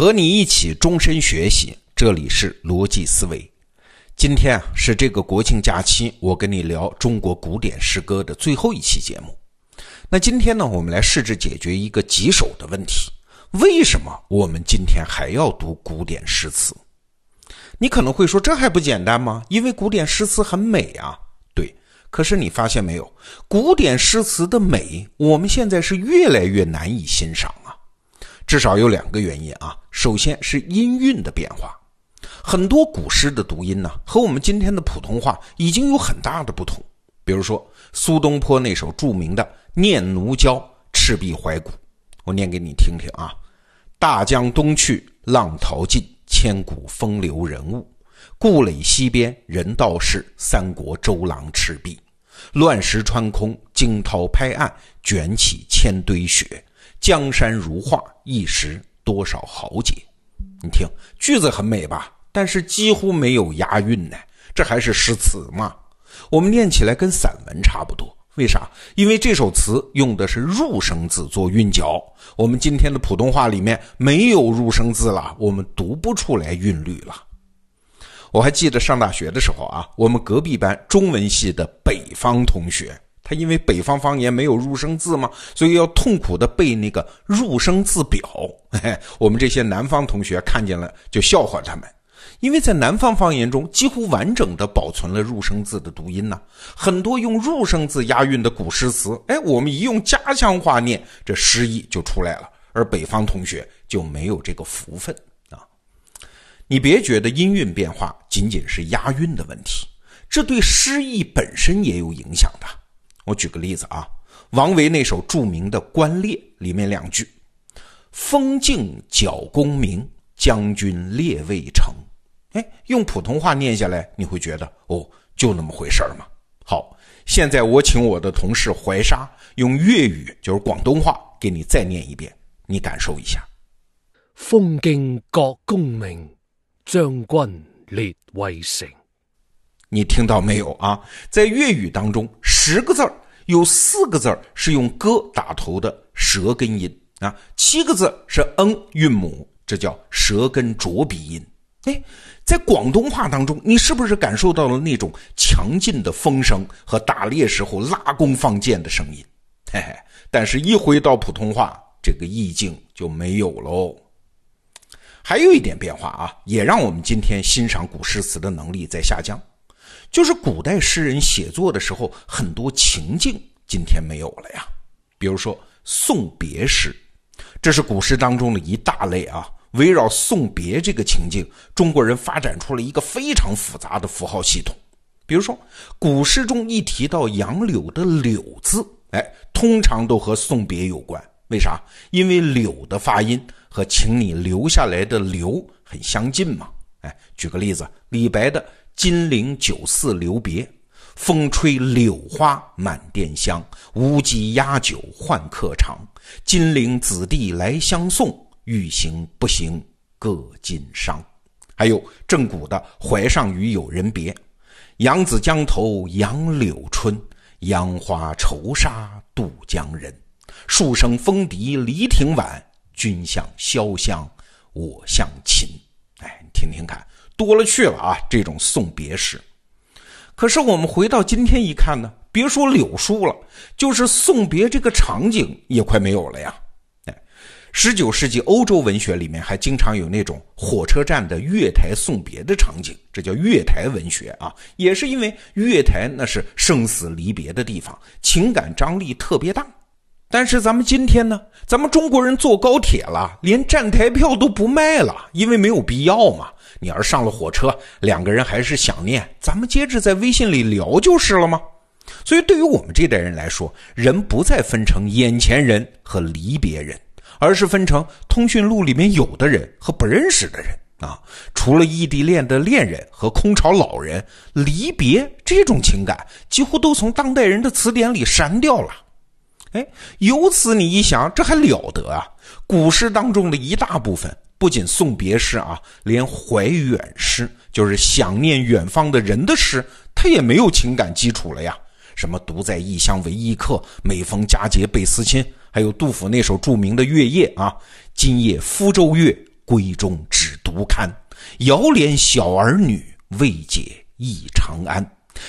和你一起终身学习，这里是逻辑思维。今天啊是这个国庆假期，我跟你聊中国古典诗歌的最后一期节目。那今天呢，我们来试着解决一个棘手的问题：为什么我们今天还要读古典诗词？你可能会说，这还不简单吗？因为古典诗词很美啊。对，可是你发现没有，古典诗词的美，我们现在是越来越难以欣赏。至少有两个原因啊。首先是音韵的变化，很多古诗的读音呢，和我们今天的普通话已经有很大的不同。比如说苏东坡那首著名的。念奴娇·赤壁怀古，我念给你听听啊。大江东去，浪淘尽，千古风流人物。故垒西边，人道是三国周郎赤壁。乱石穿空，惊涛拍岸，卷起千堆雪。江山如画，一时多少豪杰。你听，句子很美吧？但是几乎没有押韵呢。这还是诗词吗？我们念起来跟散文差不多。为啥？因为这首词用的是入声字做韵脚，我们今天的普通话里面没有入声字了，我们读不出来韵律了。我还记得上大学的时候啊，我们隔壁班中文系的北方同学，他因为北方方言没有入声字嘛，所以要痛苦的背那个入声字表。我们这些南方同学看见了就笑话他们。因为在南方方言中，几乎完整的保存了入声字的读音呢，很多用入声字押韵的古诗词，哎，我们一用家乡话念，这诗意就出来了。而北方同学就没有这个福分啊！你别觉得音韵变化仅仅是押韵的问题，这对诗意本身也有影响的。我举个例子啊，王维那首著名的《关猎》里面两句：“风静角弓鸣，将军猎未成。”哎，用普通话念下来，你会觉得哦，就那么回事儿吗？好，现在我请我的同事怀沙用粤语，就是广东话，给你再念一遍，你感受一下。风劲角弓鸣，将军列未成。你听到没有啊？在粤语当中，十个字儿有四个字儿是用歌打头的舌根音啊，七个字是嗯韵母，这叫舌根着鼻音。哎。在广东话当中，你是不是感受到了那种强劲的风声和打猎时候拉弓放箭的声音？嘿嘿，但是，一回到普通话，这个意境就没有喽。还有一点变化啊，也让我们今天欣赏古诗词的能力在下降，就是古代诗人写作的时候，很多情境今天没有了呀。比如说送别诗，这是古诗当中的一大类啊。围绕送别这个情境，中国人发展出了一个非常复杂的符号系统。比如说，古诗中一提到杨柳的“柳”字，哎，通常都和送别有关。为啥？因为“柳”的发音和请你留下来的“留”很相近嘛。哎，举个例子，李白的“金陵酒肆留别，风吹柳花满店香，无鸡压酒换客尝。金陵子弟来相送。”欲行不行各尽觞，还有正古的《淮上与友人别》：“扬子江头杨柳春，杨花愁杀渡江人。数声风笛离亭晚，君向潇湘我向秦。”哎，你听听看，多了去了啊！这种送别诗。可是我们回到今天一看呢，别说柳树了，就是送别这个场景也快没有了呀。哎十九世纪欧洲文学里面还经常有那种火车站的月台送别的场景，这叫月台文学啊。也是因为月台那是生死离别的地方，情感张力特别大。但是咱们今天呢，咱们中国人坐高铁了，连站台票都不卖了，因为没有必要嘛。你要是上了火车，两个人还是想念，咱们接着在微信里聊就是了吗？所以对于我们这代人来说，人不再分成眼前人和离别人。而是分成通讯录里面有的人和不认识的人啊，除了异地恋的恋人和空巢老人，离别这种情感几乎都从当代人的词典里删掉了。哎，由此你一想，这还了得啊！古诗当中的一大部分，不仅送别诗啊，连怀远诗，就是想念远方的人的诗，他也没有情感基础了呀。什么独在异乡为异客，每逢佳节倍思亲。还有杜甫那首著名的《月夜》啊，“今夜福州月，闺中只独看，遥怜小儿女，未解忆长安。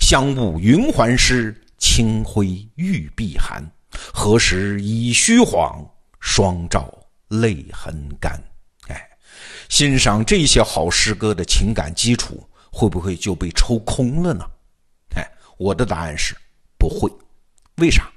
香雾云鬟湿，清辉玉臂寒。何时已虚晃，双照泪痕干？欣赏这些好诗歌的情感基础，会不会就被抽空了呢？哎，我的答案是不会。为啥？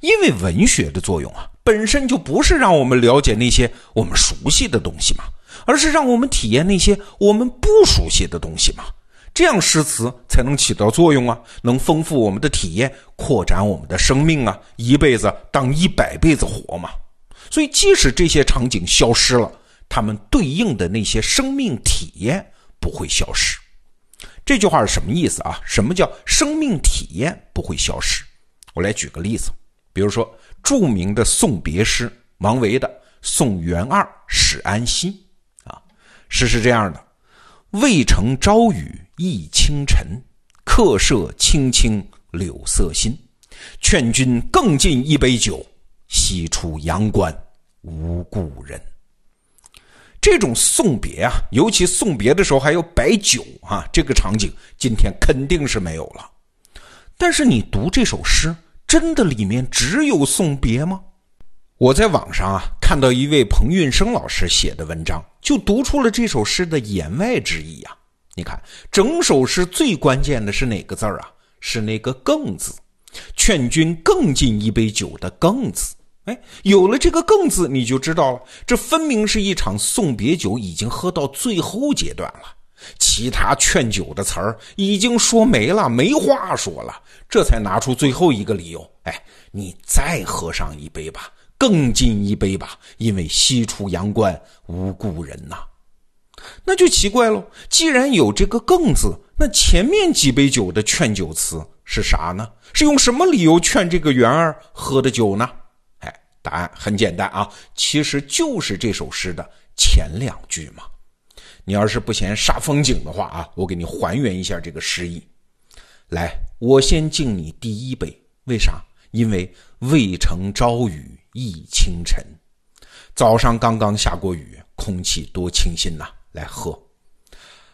因为文学的作用啊，本身就不是让我们了解那些我们熟悉的东西嘛，而是让我们体验那些我们不熟悉的东西嘛。这样诗词才能起到作用啊，能丰富我们的体验，扩展我们的生命啊，一辈子当一百辈子活嘛。所以，即使这些场景消失了，他们对应的那些生命体验不会消失。这句话是什么意思啊？什么叫生命体验不会消失？我来举个例子，比如说著名的送别诗，王维的《送元二使安西》啊，诗是这样的：渭城朝雨。浥轻尘，客舍青青柳色新。劝君更尽一杯酒，西出阳关无故人。这种送别啊，尤其送别的时候还要摆酒啊，这个场景今天肯定是没有了。但是你读这首诗，真的里面只有送别吗？我在网上啊看到一位彭运生老师写的文章，就读出了这首诗的言外之意呀。你看，整首诗最关键的是哪个字儿啊？是那个“更”字，“劝君更尽一杯酒”的“更”字。哎，有了这个“更”字，你就知道了，这分明是一场送别酒，已经喝到最后阶段了。其他劝酒的词儿已经说没了，没话说了，这才拿出最后一个理由。哎，你再喝上一杯吧，更进一杯吧，因为西出阳关无故人呐。那就奇怪喽。既然有这个“更”字，那前面几杯酒的劝酒词是啥呢？是用什么理由劝这个元儿喝的酒呢？答案很简单啊，其实就是这首诗的前两句嘛。你要是不嫌煞风景的话啊，我给你还原一下这个诗意。来，我先敬你第一杯，为啥？因为渭城朝雨浥轻尘，早上刚刚下过雨，空气多清新呐。来喝，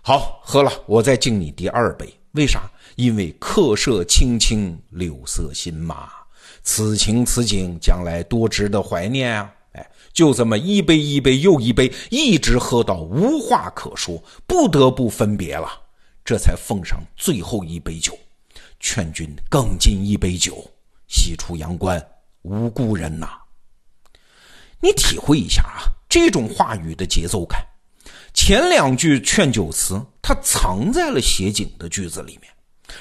好喝了，我再敬你第二杯。为啥？因为客舍青青柳色新嘛，此情此景，将来多值得怀念啊！哎，就这么一杯一杯又一杯，一直喝到无话可说，不得不分别了，这才奉上最后一杯酒，劝君更尽一杯酒，西出阳关无故人呐。你体会一下啊，这种话语的节奏感。前两句劝酒词，它藏在了写景的句子里面，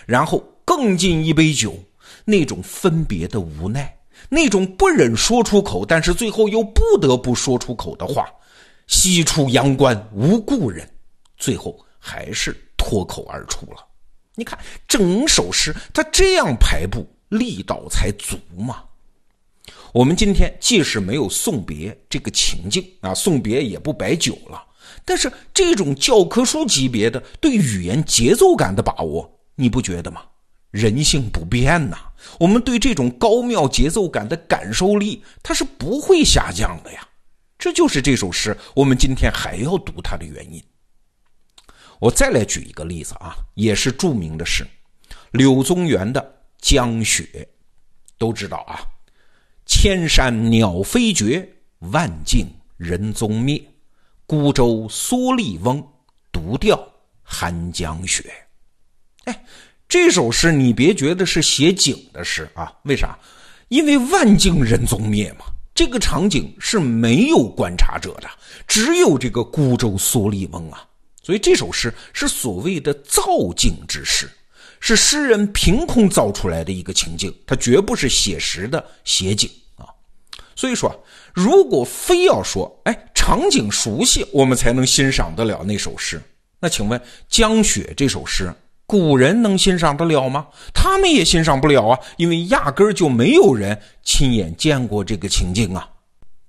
然后更尽一杯酒，那种分别的无奈，那种不忍说出口，但是最后又不得不说出口的话，西出阳关无故人，最后还是脱口而出了。你看整首诗，它这样排布，力道才足嘛。我们今天即使没有送别这个情境啊，送别也不摆酒了。但是这种教科书级别的对语言节奏感的把握，你不觉得吗？人性不变呐，我们对这种高妙节奏感的感受力，它是不会下降的呀。这就是这首诗我们今天还要读它的原因。我再来举一个例子啊，也是著名的诗，柳宗元的《江雪》，都知道啊，千山鸟飞绝，万径人踪灭。孤舟蓑笠翁，独钓寒江雪。哎，这首诗你别觉得是写景的诗啊？为啥？因为万径人踪灭嘛。这个场景是没有观察者的，只有这个孤舟蓑笠翁啊。所以这首诗是所谓的造境之诗，是诗人凭空造出来的一个情境，它绝不是写实的写景啊。所以说，如果非要说，哎。场景熟悉，我们才能欣赏得了那首诗。那请问《江雪》这首诗，古人能欣赏得了吗？他们也欣赏不了啊，因为压根儿就没有人亲眼见过这个情景啊。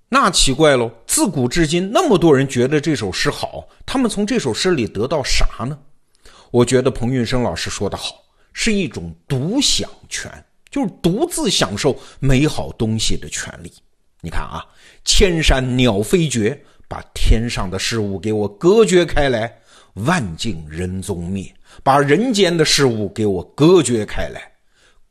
那奇怪喽，自古至今那么多人觉得这首诗好，他们从这首诗里得到啥呢？我觉得彭运生老师说的好，是一种独享权，就是独自享受美好东西的权利。你看啊。千山鸟飞绝，把天上的事物给我隔绝开来，万境人踪灭；把人间的事物给我隔绝开来，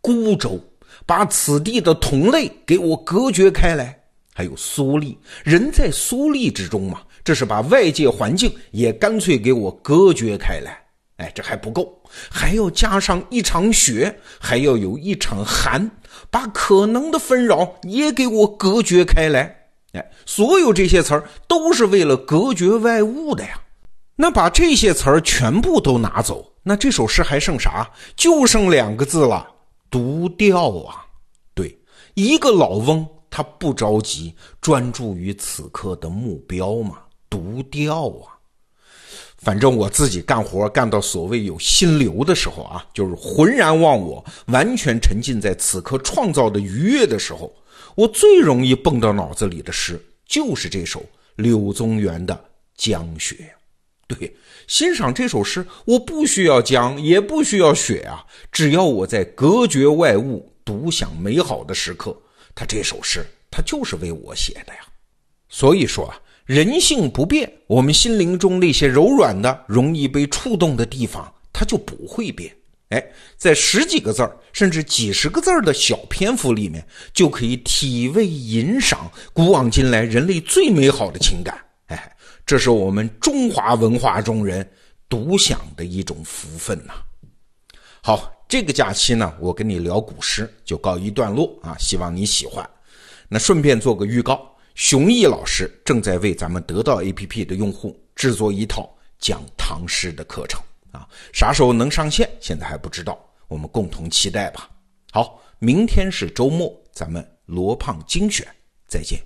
孤舟把此地的同类给我隔绝开来。还有苏力，人在苏力之中嘛，这是把外界环境也干脆给我隔绝开来。哎，这还不够，还要加上一场雪，还要有一场寒，把可能的纷扰也给我隔绝开来。哎，所有这些词儿都是为了隔绝外物的呀。那把这些词儿全部都拿走，那这首诗还剩啥？就剩两个字了，独调啊。对，一个老翁他不着急，专注于此刻的目标嘛，独调啊。反正我自己干活干到所谓有心流的时候啊，就是浑然忘我，完全沉浸在此刻创造的愉悦的时候。我最容易蹦到脑子里的诗，就是这首柳宗元的《江雪》。对，欣赏这首诗，我不需要江，也不需要雪啊，只要我在隔绝外物、独享美好的时刻，他这首诗，他就是为我写的呀。所以说啊，人性不变，我们心灵中那些柔软的、容易被触动的地方，它就不会变。哎，在十几个字儿，甚至几十个字儿的小篇幅里面，就可以体味吟赏古往今来人类最美好的情感。这是我们中华文化中人独享的一种福分呐。好，这个假期呢，我跟你聊古诗就告一段落啊，希望你喜欢。那顺便做个预告，熊毅老师正在为咱们得到 APP 的用户制作一套讲唐诗的课程。啊，啥时候能上线？现在还不知道，我们共同期待吧。好，明天是周末，咱们罗胖精选，再见。